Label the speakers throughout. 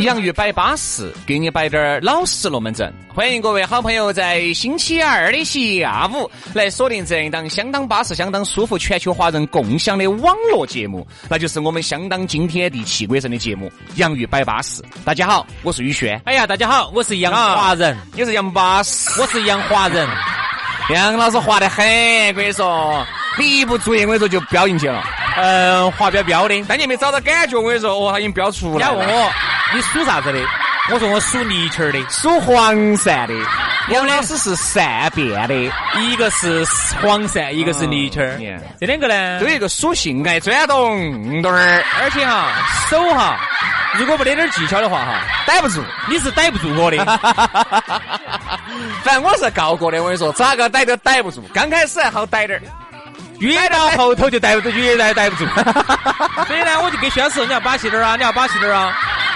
Speaker 1: 洋芋摆巴适，给你摆点儿老实龙门阵。欢迎各位好朋友在星期二的下午来锁定这样一档相当巴适、相当舒服、全球华人共享的网络节目，那就是我们相当惊天地泣鬼神的节目《洋芋摆巴适》。大家好，我是宇轩。
Speaker 2: 哎呀，大家好，我是杨华人，
Speaker 1: 你是杨巴适，
Speaker 2: 我是杨华人。
Speaker 1: 杨老师滑得很，我跟你说，你一不注意，我跟你说就飙进去了。
Speaker 2: 嗯，滑标标的，
Speaker 1: 但你没找到感觉，我跟你说，哦，他已经飙出来了。
Speaker 2: 问我。你属啥子的？我说我属泥鳅的，
Speaker 1: 属黄鳝的。杨老师是善变的，
Speaker 2: 一个是黄鳝，一个是泥鳅。这两个呢，
Speaker 1: 都有一个属性，爱钻洞洞儿，
Speaker 2: 而且哈手哈，如果不得点技巧的话哈，
Speaker 1: 逮不住。
Speaker 2: 你是逮不住我的，
Speaker 1: 反正我是告过的。我跟你说，咋个逮都逮不住。刚开始还好逮点儿，
Speaker 2: 越到后头就逮不住，越来逮不住。所以呢，我就跟宣师，你要把戏点儿啊，你要把戏点儿啊。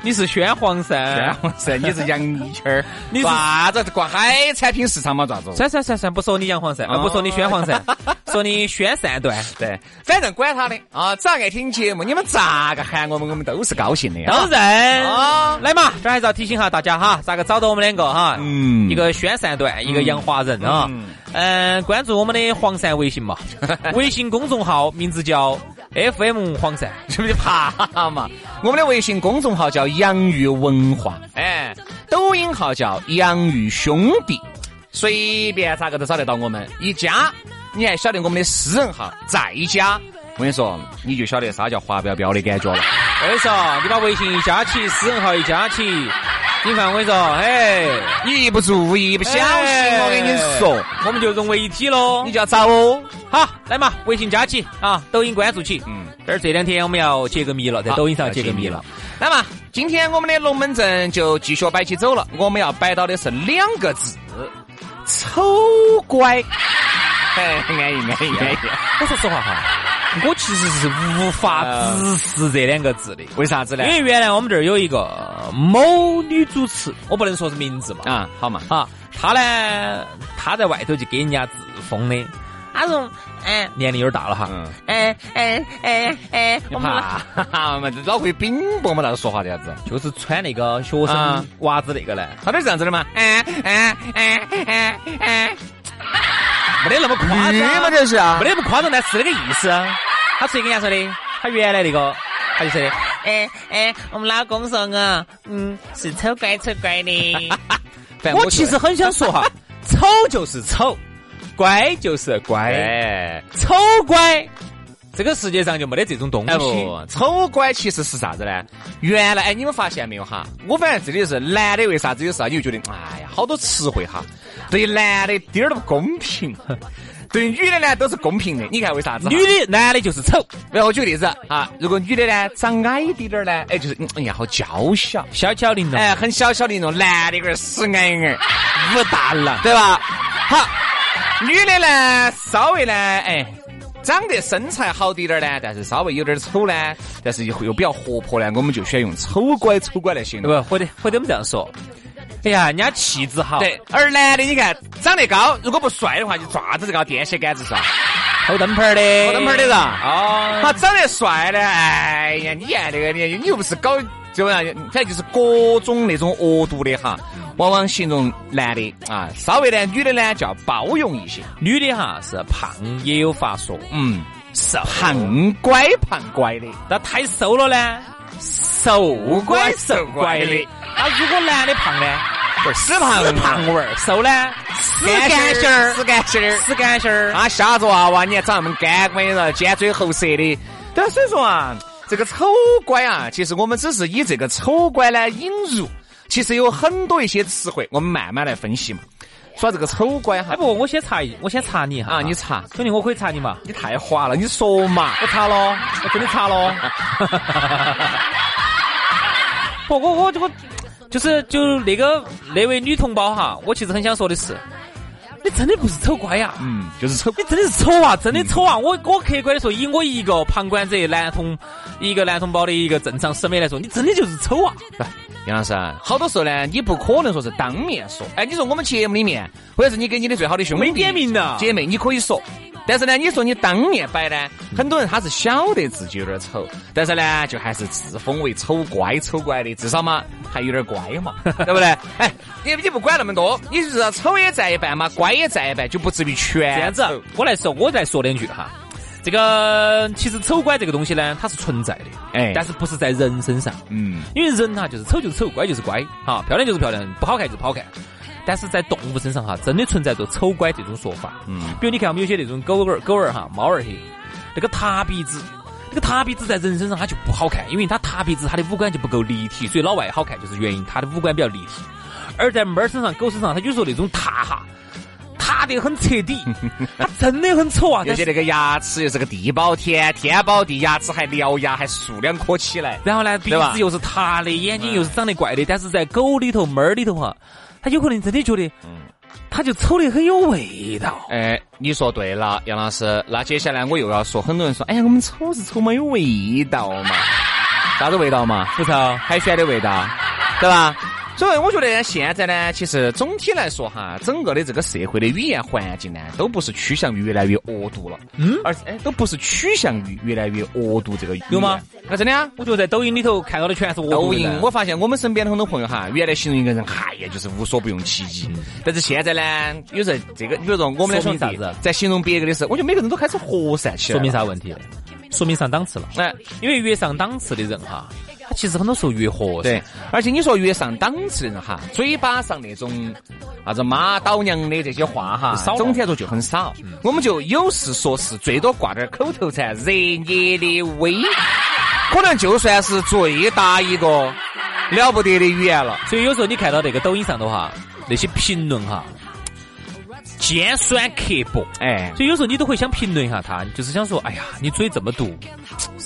Speaker 2: 你是宣黄鳝，
Speaker 1: 宣黄鳝，你是杨泥鳅儿，你啥子挂海产品市场嘛？咋子？
Speaker 2: 算算算算，不说你杨黄鳝，不说你宣黄鳝，说你宣善段。
Speaker 1: 对，反正管他的啊，只要爱听节目，你们咋个喊我们，我们都是高兴的。
Speaker 2: 当然啊，来嘛，这还是要提醒下大家哈，咋个找到我们两个哈？嗯，一个宣善段，一个杨华人啊。嗯，关注我们的黄鳝微信嘛，微信公众号名字叫。FM 黄鳝，
Speaker 1: 是不是 怕嘛？我们的微信公众号叫洋芋文化，哎，抖音号叫洋芋兄弟，随便咋个都找得到我们。一加，你还晓得我们的私人号，再加，我跟你说，你就晓得啥叫滑标标的感觉了。
Speaker 2: 我跟你说，你把微信一加起，私人号一加起。你看，我跟你说，哎，
Speaker 1: 你一不注意，一不小心，我跟你说，
Speaker 2: 我们就融为一体喽。
Speaker 1: 你就要找哦。
Speaker 2: 好，来嘛，微信加起啊，抖音关注起。嗯，这儿这两天我们要解个谜了，在抖音上解个谜了。
Speaker 1: 来嘛，今天我们的龙门阵就继续摆起走了。我们要摆到的是两个字：丑乖。哎，安逸，安逸，安逸。
Speaker 2: 我说实话哈。我其实是无法直视这两个字的，
Speaker 1: 为啥子呢？
Speaker 2: 因为原来我们这儿有一个某女主持，我不能说是名字嘛，
Speaker 1: 啊，好嘛，
Speaker 2: 好，她呢，她在外头就给人家自封的，她说，哎，年龄有点大了哈，嗯哎哎哎哎，
Speaker 1: 我们哈哈嘛，老会禀博嘛，那个说话的样子，
Speaker 2: 就是穿那个学生娃子那个呢，
Speaker 1: 他都是这样子的嘛，哎哎哎哎哎。
Speaker 2: 没得那么夸张
Speaker 1: 嘛，这是啊，
Speaker 2: 没得那么夸张，但是那个意思。他谁跟人家说的？他原来那个，他就说的，哎哎，我们老公说我，嗯，是丑乖丑乖的。我其实很想说哈，丑就是丑，乖就是乖，丑乖。这个世界上就没得这种东西。
Speaker 1: 不，丑乖其实是啥子呢？原来哎，你们发现没有哈？我反正这里是男的，为啥子有时候你就觉得，哎呀，好多词汇哈，对男的一点儿都不公平，对女的呢都是公平的。你看为啥子？
Speaker 2: 女的、男的就是丑。
Speaker 1: 然后举个例子啊，如果女的呢长矮一点点呢，哎，就是哎呀好娇小，
Speaker 2: 小巧玲珑，
Speaker 1: 哎，很小巧玲珑。男的个死矮矮，武大郎，对吧？好，女的呢稍微呢，哎。长得身材好滴点儿呢，但是稍微有点丑呢，但是又又比较活泼呢，我们就选用丑乖丑乖来形容。
Speaker 2: 不，或者或者我们这样说，哎呀，人家气质好。
Speaker 1: 对，而男的你看长得高，如果不帅的话，就爪子这个电线杆子上，
Speaker 2: 后灯泡的，
Speaker 1: 后灯泡的是吧？哦，他长得帅的，哎呀，你呀那个你，你又不是搞就样，反正就是各种那种恶毒的哈。往往形容男的啊，稍微呢，女的呢叫包容一些。
Speaker 2: 女的哈是胖也有法说，
Speaker 1: 嗯，
Speaker 2: 瘦
Speaker 1: 胖乖胖乖的，
Speaker 2: 那太瘦了呢，瘦乖瘦乖的。那如果男的胖呢？
Speaker 1: 死胖
Speaker 2: 胖味儿，瘦呢？
Speaker 1: 死干心儿，死干心儿，
Speaker 2: 死干心儿。
Speaker 1: 啊，吓着娃娃，你还长那么干，我跟你说，尖嘴猴舌的。对，所以说啊，这个丑乖啊，其实我们只是以这个丑乖呢引入，其实有很多一些词汇，我们慢慢来分析嘛。说这个丑乖哈，
Speaker 2: 哎不，我先查一，我先查你哈，
Speaker 1: 啊，你查，
Speaker 2: 兄弟，我可以查你嘛？
Speaker 1: 你太滑了，你说嘛？
Speaker 2: 我查了，我真的查了。不，我我我。就是就那个那位女同胞哈，我其实很想说的是，你真的不是丑乖呀，
Speaker 1: 嗯，就是丑，
Speaker 2: 你真的是丑啊，真的丑啊！我我客观的说，以我一个旁观者男同一个男同胞的一个正常审美来说，你真的就是丑啊！
Speaker 1: 杨老师，好多时候呢，你不可能说是当面说，哎，你说我们节目里面，或者是你给你的最好的兄弟
Speaker 2: 点名的
Speaker 1: 姐妹，你可以说。但是呢，你说你当面摆呢，很多人他是晓得自己有点丑，但是呢，就还是自封为丑乖丑乖的，至少嘛还有点乖嘛，对不对？哎，你你不管那么多，你就是丑也占一半嘛，乖也占一半，就不至于全。
Speaker 2: 这样子，我来说，我再说两句哈。这个其实丑乖这个东西呢，它是存在的，哎，但是不是在人身上，嗯，因为人哈就是丑就是丑，乖就是乖，哈，漂亮就是漂亮，不好看就是不好看。但是在动物身上哈，真的存在着丑乖这种说法。嗯，比如你看我们有些那种狗儿、狗儿哈、猫儿些，那个塌鼻子，那个塌鼻子在人身上它就不好看，因为它塌鼻子，它的五官就不够立体，所以老外好看就是原因，它的五官比较立体。而在猫儿身上、狗身上，它有时候那种塌哈，塌得很彻底，它真的很丑啊。
Speaker 1: 而且那个牙齿又是个地包天，天包地，牙齿还獠牙，还竖两颗起来。
Speaker 2: 然后呢，鼻子又是塌的，眼睛又是长得怪的。但是在狗里头、猫儿里头哈。他有可能真的觉得，嗯，他就丑的很有味道。
Speaker 1: 哎，你说对了，杨老师。那接下来我又要说，很多人说，哎呀，我们丑是丑嘛，有味道嘛？啥子味道嘛？
Speaker 2: 不臭，
Speaker 1: 海鲜的味道，对吧？所以我觉得现在呢，其实总体来说哈，整个的这个社会的语言环境呢，都不是趋向于越来越恶毒了，嗯，而哎，都不是趋向于越来越恶毒这个
Speaker 2: 有吗？
Speaker 1: 那真的啊，
Speaker 2: 我觉得在抖音里头看到的全是恶
Speaker 1: 毒。抖音，我发现我们身边的很多朋友哈，原来形容一个人，哎呀，就是无所不用其极，但是现在呢，有时候这个，比如说我们的兄弟在形容别个的时候，我觉得每个人都开始和善起
Speaker 2: 来。说明啥问题？说明上档次了。哎，因为越上档次的人哈。他其实很多时候越和
Speaker 1: 对，而且你说越上档次的人哈，嘴巴上那种啥子妈倒娘的这些话哈，总体来说就很少。我们就有事说事，最多挂点口头禅，热烈的微，可能就算是最大一个了不得的语言了。
Speaker 2: 所以有时候你看到那个抖音上头哈，那些评论哈。尖酸刻薄，哎，所以有时候你都会想评论一下他，就是想说，哎呀，你嘴这么毒，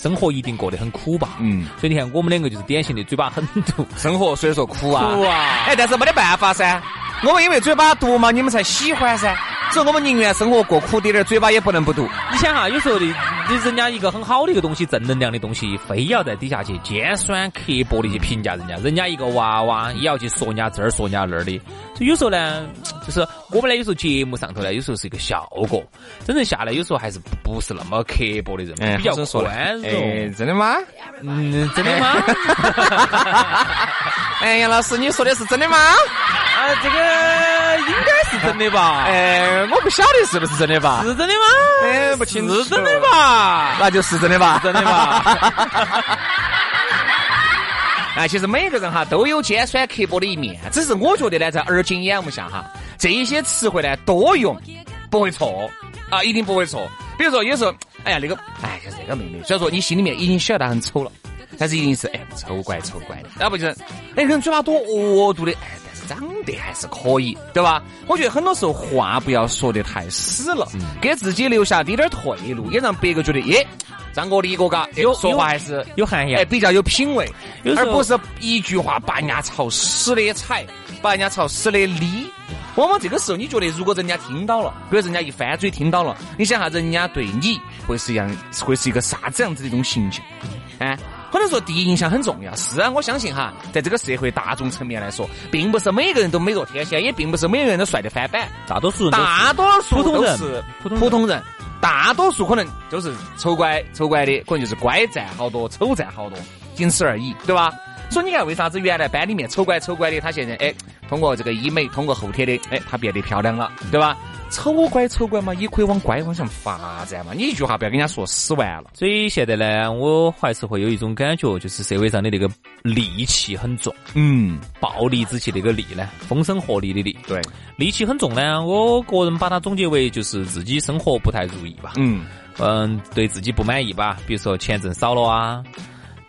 Speaker 2: 生活一定过得很苦吧？嗯，所以你看我们两个就是典型的嘴巴很毒，
Speaker 1: 生活虽然说苦啊，
Speaker 2: 苦啊，
Speaker 1: 哎，但是没得办法噻，我们因为嘴巴毒嘛，你们才喜欢噻。所以我们宁愿生活过苦点点，嘴巴也不能不毒。
Speaker 2: 你想哈，有时候的，你人家一个很好的一个东西，正能量的东西，非要在底下去尖酸刻薄的去评价人家，人家一个娃娃也要去说人家这儿说人家那儿的。所以有时候呢，就是我们呢，有时候节目上头呢，有时候是一个效果，真正下来有时候还是不是那么刻薄的人，比较宽容。
Speaker 1: 哎，真的吗？
Speaker 2: 嗯，真的吗？
Speaker 1: 哎，杨老师，你说的是真的吗？
Speaker 2: 啊，这个应该是真的吧？
Speaker 1: 哎，我不晓得是不是真的吧？
Speaker 2: 是真的吗？
Speaker 1: 哎，不清楚。
Speaker 2: 是真的吧？
Speaker 1: 那就是真的吧？
Speaker 2: 真的吧？
Speaker 1: 哎，其实每个人哈都有尖酸刻薄的一面，只是我觉得呢，在耳今眼目下哈，这一些词汇呢多用不会错啊，一定不会错。比如说有时候，哎呀那个，哎就是这个妹妹，虽然说你心里面已经晓得她很丑了，但是一定是哎丑怪丑怪的，要不就是哎人嘴巴多恶毒的。长得还是可以，对吧？我觉得很多时候话不要说得太死了，给自己留下滴点退路，也让别个觉得，耶，张哥李哥嘎，有说话还是
Speaker 2: 有涵养，
Speaker 1: 哎，比较有品味，而不是一句话把人家朝死的踩，把人家朝死的理。往往这个时候，你觉得如果人家听到了，比如人家一翻嘴听到了，你想下人家对你会是一样，会是一个啥子样子的一种形象？哎。可能说第一印象很重要，是啊，我相信哈，在这个社会大众层面来说，并不是每个人都美若天仙，也并不是每个人都帅得翻版，
Speaker 2: 大多数人，
Speaker 1: 大多数都是普通人，大多数可能都是丑乖丑乖的，可能就是乖占好多，丑占好多，仅此而已，对吧？所以你看，为啥子原来班里面丑乖丑乖的，他现在哎。通过这个医美，通过后天的，哎，他变得漂亮了，对吧？丑乖丑乖嘛，也可以往乖方向发展嘛。你一句话不要跟人家说死完了。
Speaker 2: 所以现在呢，我还是会有一种感觉，就是社会上的那个戾气很重。
Speaker 1: 嗯，
Speaker 2: 暴戾之气那个戾呢，风声鹤唳的戾。
Speaker 1: 对，
Speaker 2: 戾气很重呢。我个人把它总结为就是自己生活不太如意吧。
Speaker 1: 嗯
Speaker 2: 嗯，对自己不满意吧，比如说钱挣少了啊。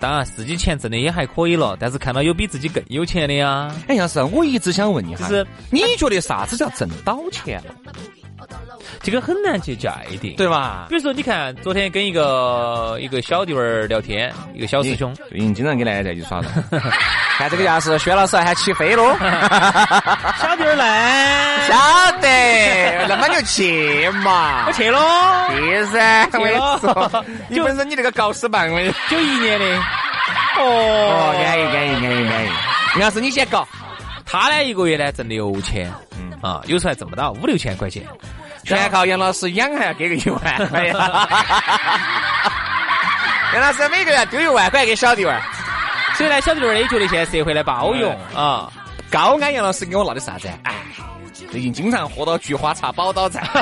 Speaker 2: 当然，自己钱挣的也还可以了，但是看到有比自己更有钱的呀。
Speaker 1: 哎，要是我一直想问一下，
Speaker 2: 就是
Speaker 1: 你觉得啥子叫挣到钱了？
Speaker 2: 这个很难去界定，
Speaker 1: 对吧？
Speaker 2: 比如说，你看昨天跟一个一个小弟儿聊天，一个小师兄，
Speaker 1: 最近经常跟奶奶在一起耍的。看这个架势，薛老师还起飞喽！
Speaker 2: 小弟儿来，
Speaker 1: 晓得，那么就去嘛，
Speaker 2: 我去喽，
Speaker 1: 去噻，
Speaker 2: 去了。
Speaker 1: 你本身你这个搞死棒，
Speaker 2: 九一年的，
Speaker 1: 哦，安逸安逸安逸安逸。要是你先搞，
Speaker 2: 他呢一个月呢挣六千，嗯啊，有时候还挣不到五六千块钱。
Speaker 1: 全靠杨老师养，还要给个一万。杨老师每个月丢一万块给小弟娃儿，
Speaker 2: 所以呢，小弟娃儿也觉得现在社会的包容啊。
Speaker 1: 高安杨老师给我闹的啥子？哎，最近经常喝到菊花茶宝岛站。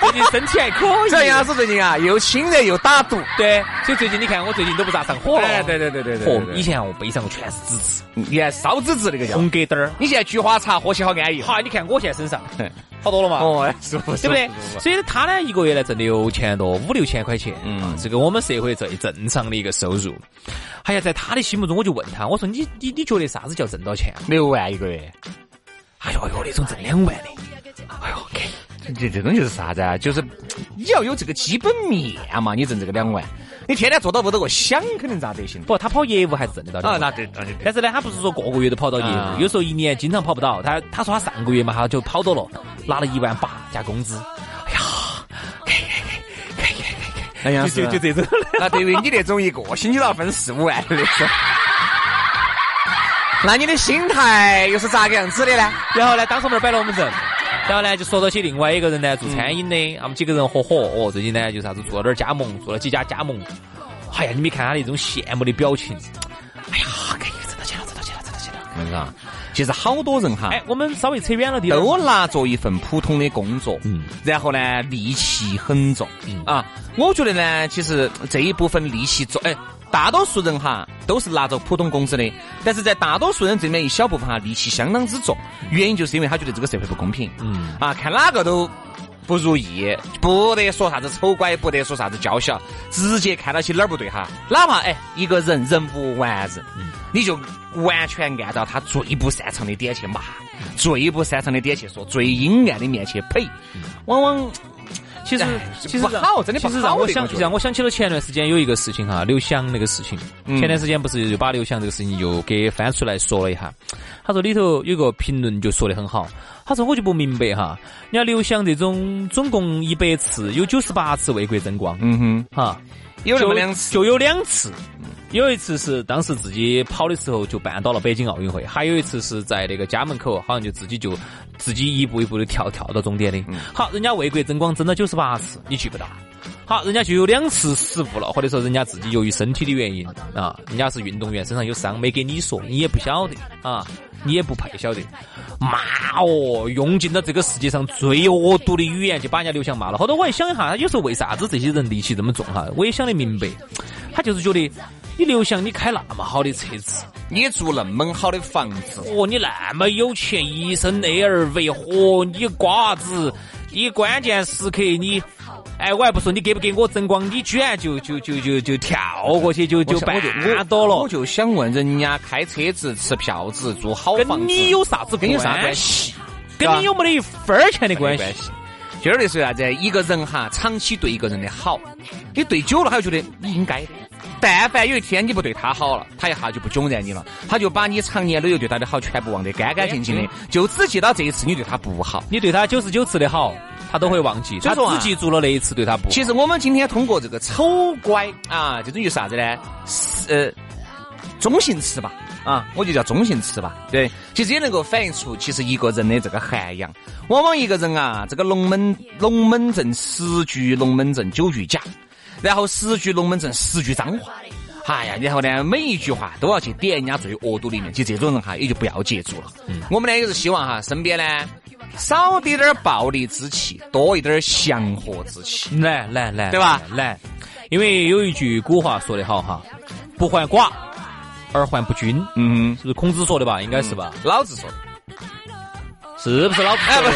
Speaker 2: 最近身体还可以。
Speaker 1: 这杨老师最近啊，又亲热又打毒。
Speaker 2: 对，所以最近你看我最近都不咋上火了。
Speaker 1: 对对对对对。
Speaker 2: 嚯，以前我背上全是紫紫，
Speaker 1: 你看烧紫紫那个叫
Speaker 2: 红疙瘩儿。
Speaker 1: 你现在菊花茶喝起好安逸。
Speaker 2: 好，你看我现在身上好多了嘛。
Speaker 1: 哦，舒服，
Speaker 2: 对不对？所以他呢，一个月呢挣六千多，五六千块钱。嗯，这个我们社会最正常的一个收入。哎呀在他的心目中，我就问他，我说你你你觉得啥子叫挣到钱？
Speaker 1: 六万一个月。
Speaker 2: 哎呦呦，那种挣两万的，哎呦，
Speaker 1: 这这种就是啥子啊？就是你要有这个基本面嘛，你挣这个两万，你天天坐到屋头个想，肯定咋得行？
Speaker 2: 不，他跑业务还是挣得到的。
Speaker 1: 啊，那对，那对。
Speaker 2: 但是呢，他不是说个个月都跑到业务，有时候一年经常跑不到。他他说他上个月嘛，他就跑到了，拿了一万八加工资。哎呀，可以可以可以可以可以。
Speaker 1: 哎呀，
Speaker 2: 就就这种。
Speaker 1: 那对于你那种一个星期都要分四五万的那种。那你的心态又是咋个样子的呢？
Speaker 2: 然后呢，当时我们摆龙门阵，然后呢就说到起另外一个人呢做餐饮的，他们几个人合伙哦，最近呢就啥子做了点加盟，做了几家加盟。哎呀，你没看他那种羡慕的表情。哎呀，可以挣到钱了，挣到钱了，挣到钱了。
Speaker 1: 是不是？其实好多人哈，
Speaker 2: 哎，我们稍微扯远了点，
Speaker 1: 都拿着一份普通的工作，嗯，然后呢戾气很重，嗯啊，我觉得呢，其实这一部分戾气重，哎。大多数人哈都是拿着普通工资的，但是在大多数人这边一小部分哈戾气相当之重，原因就是因为他觉得这个社会不公平，嗯。啊，看哪个都不如意，不得说啥子丑乖，不得说啥子娇小，直接看到起哪儿不对哈，哪怕哎一个人人无完人，你就完全按照他最不擅长的点去骂，最不擅长的点去说，最阴暗的面去呸，往往。
Speaker 2: 其实其实
Speaker 1: 好，真的
Speaker 2: 其实让我想让我想起了前段时间有一个事情哈，刘翔那个事情。前段时间不是就把刘翔这个事情又给翻出来说了一下。他说里头有个评论就说的很好，他说我就不明白哈，你看刘翔这种总共一百次有九十八次为国争光，
Speaker 1: 嗯哼，
Speaker 2: 哈，
Speaker 1: 有那么两次，
Speaker 2: 就有两次。有一次是当时自己跑的时候就绊倒了北京奥运会，还有一次是在那个家门口，好像就自己就自己一步一步的跳跳到终点的。好，人家为国争光争了九十八次，你去不到。好，人家就有两次失误了，或者说人家自己由于身体的原因啊，人家是运动员身上有伤，没给你说，你也不晓得啊，你也不配晓得。骂哦，用尽了这个世界上最恶毒的语言就把人家刘翔骂了。后头我也想一下，他有时候为啥子这些人戾气这么重哈？我也想得明白，他就是觉得。你刘翔，你开那么好的车子，
Speaker 1: 你住那么好的房子，
Speaker 2: 哦，你那么有钱，一身 LV，嚯，你瓜子，你关键时刻你，哎，我还不说你给不给我争光，你居然就就就就就跳过去，就就绊倒了。
Speaker 1: 我就想问，人家开车子、吃票子、住好房子，
Speaker 2: 跟你有啥子
Speaker 1: 跟你啥关系？
Speaker 2: 跟你有没得一分钱的关系？
Speaker 1: 今儿的说啥子？一个人哈，长期对一个人的好，你对久了，他就觉得你应该的。但凡有一天你不对他好了，他一下就不囧然你了，他就把你常年累月对他的好全部忘得干干净净的，就只记到这一次你对他不好。
Speaker 2: 你对他九十九次的好，他都会忘记，他只记住了那一次对他不。
Speaker 1: 其实我们今天通过这个丑乖啊，这种就是啥子呢？呃，中性词吧，啊，我就叫中性词吧。对，其实也能够反映出其实一个人的这个涵养。往往一个人啊，这个龙门龙门阵十句龙门阵九句假。然后十句龙门阵，十句脏话，
Speaker 3: 哎呀，然后呢，每一句话都要去点人家最恶毒的一面，就这种人哈，也就不要接触了。嗯，我们呢也是希望哈，身边呢少滴点暴力之气，多一点祥和之气。
Speaker 2: 来来来，
Speaker 3: 对吧？
Speaker 2: 来，因为有一句古话说得好哈，不患寡而患不均。嗯，是不是孔子说的吧？应该是吧？
Speaker 3: 老子说的，
Speaker 2: 是不是老子说的？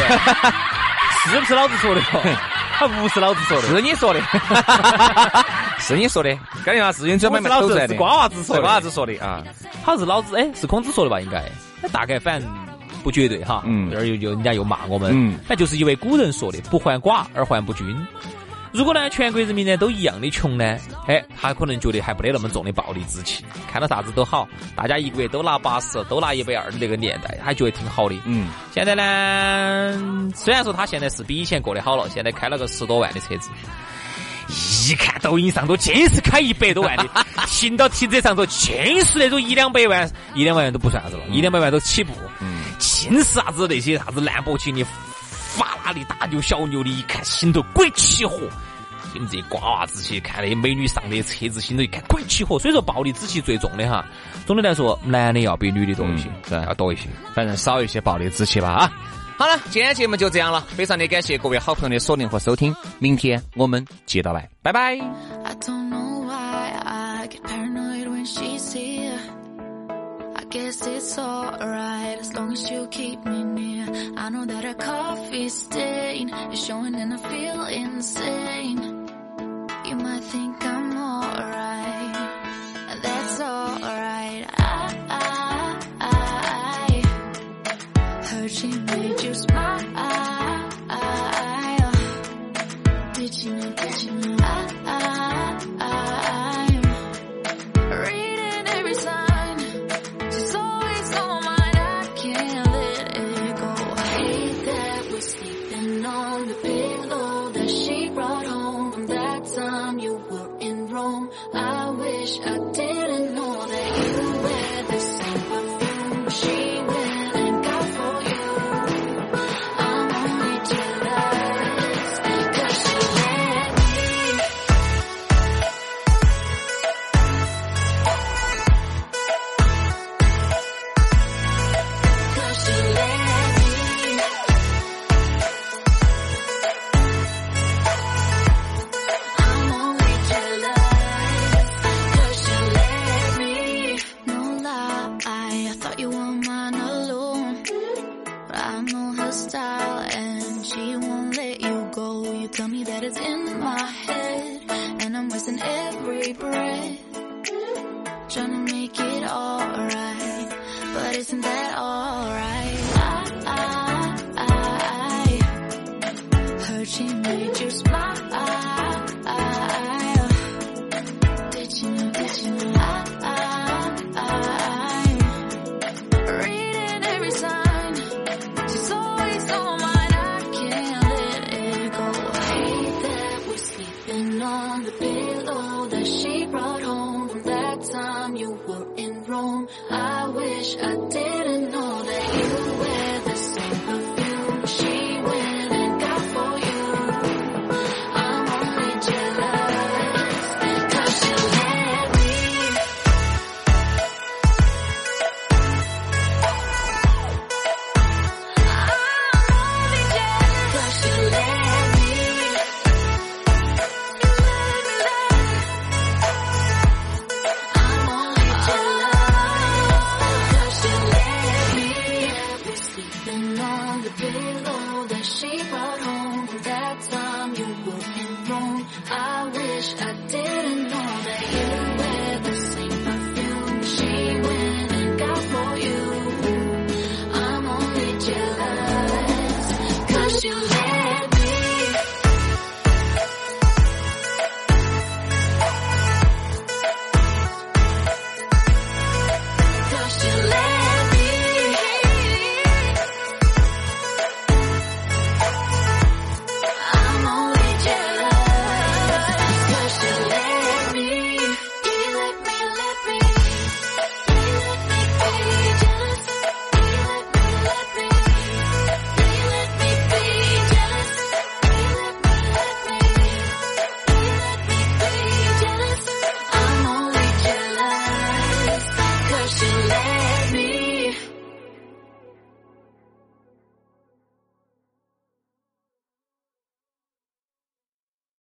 Speaker 2: 是不是老子说的？他不是老子说的，
Speaker 3: 是你说的，是你说的。赶紧把事情专门
Speaker 2: 老子是瓜娃子说的，
Speaker 3: 瓜娃子说的啊。
Speaker 2: 好像是老子，哎，是孔子说的吧？应该，那大概反正不绝对哈。嗯。这儿又又人家又骂我们。嗯。反正就是一位古人说的：“不患寡而患不均。”如果呢，全国人民呢都一样的穷呢，哎，他可能觉得还不得那么重的暴力之气，看到啥子都好，大家一个月都拿八十，都拿一百二的那个年代，还觉得挺好的。嗯，现在呢，虽然说他现在是比以前过得好了，现在开了个十多万的车子，一看抖音上都尽是开一百多万的，停到停车场头尽是那种一两百万，一两百万都不算啥子了，一两百万都起步，嗯，尽是啥子那些啥子兰博基尼。法拉利大牛小牛的，一看心头鬼起火。你们这些瓜娃子去看那美女上的车子，心头一看鬼起火。所以说暴力之气最重的哈。总的来说，男的要比女的多一些，要多一些，
Speaker 3: 反正少一些暴力之气吧啊。好了，今天节目就这样了，非常的感谢各位好朋友的锁定和收听，明天我们接着来，拜拜。Guess it's alright as long as you keep me near. I know that our coffee stain is showing and I feel insane. You might think I'm alright,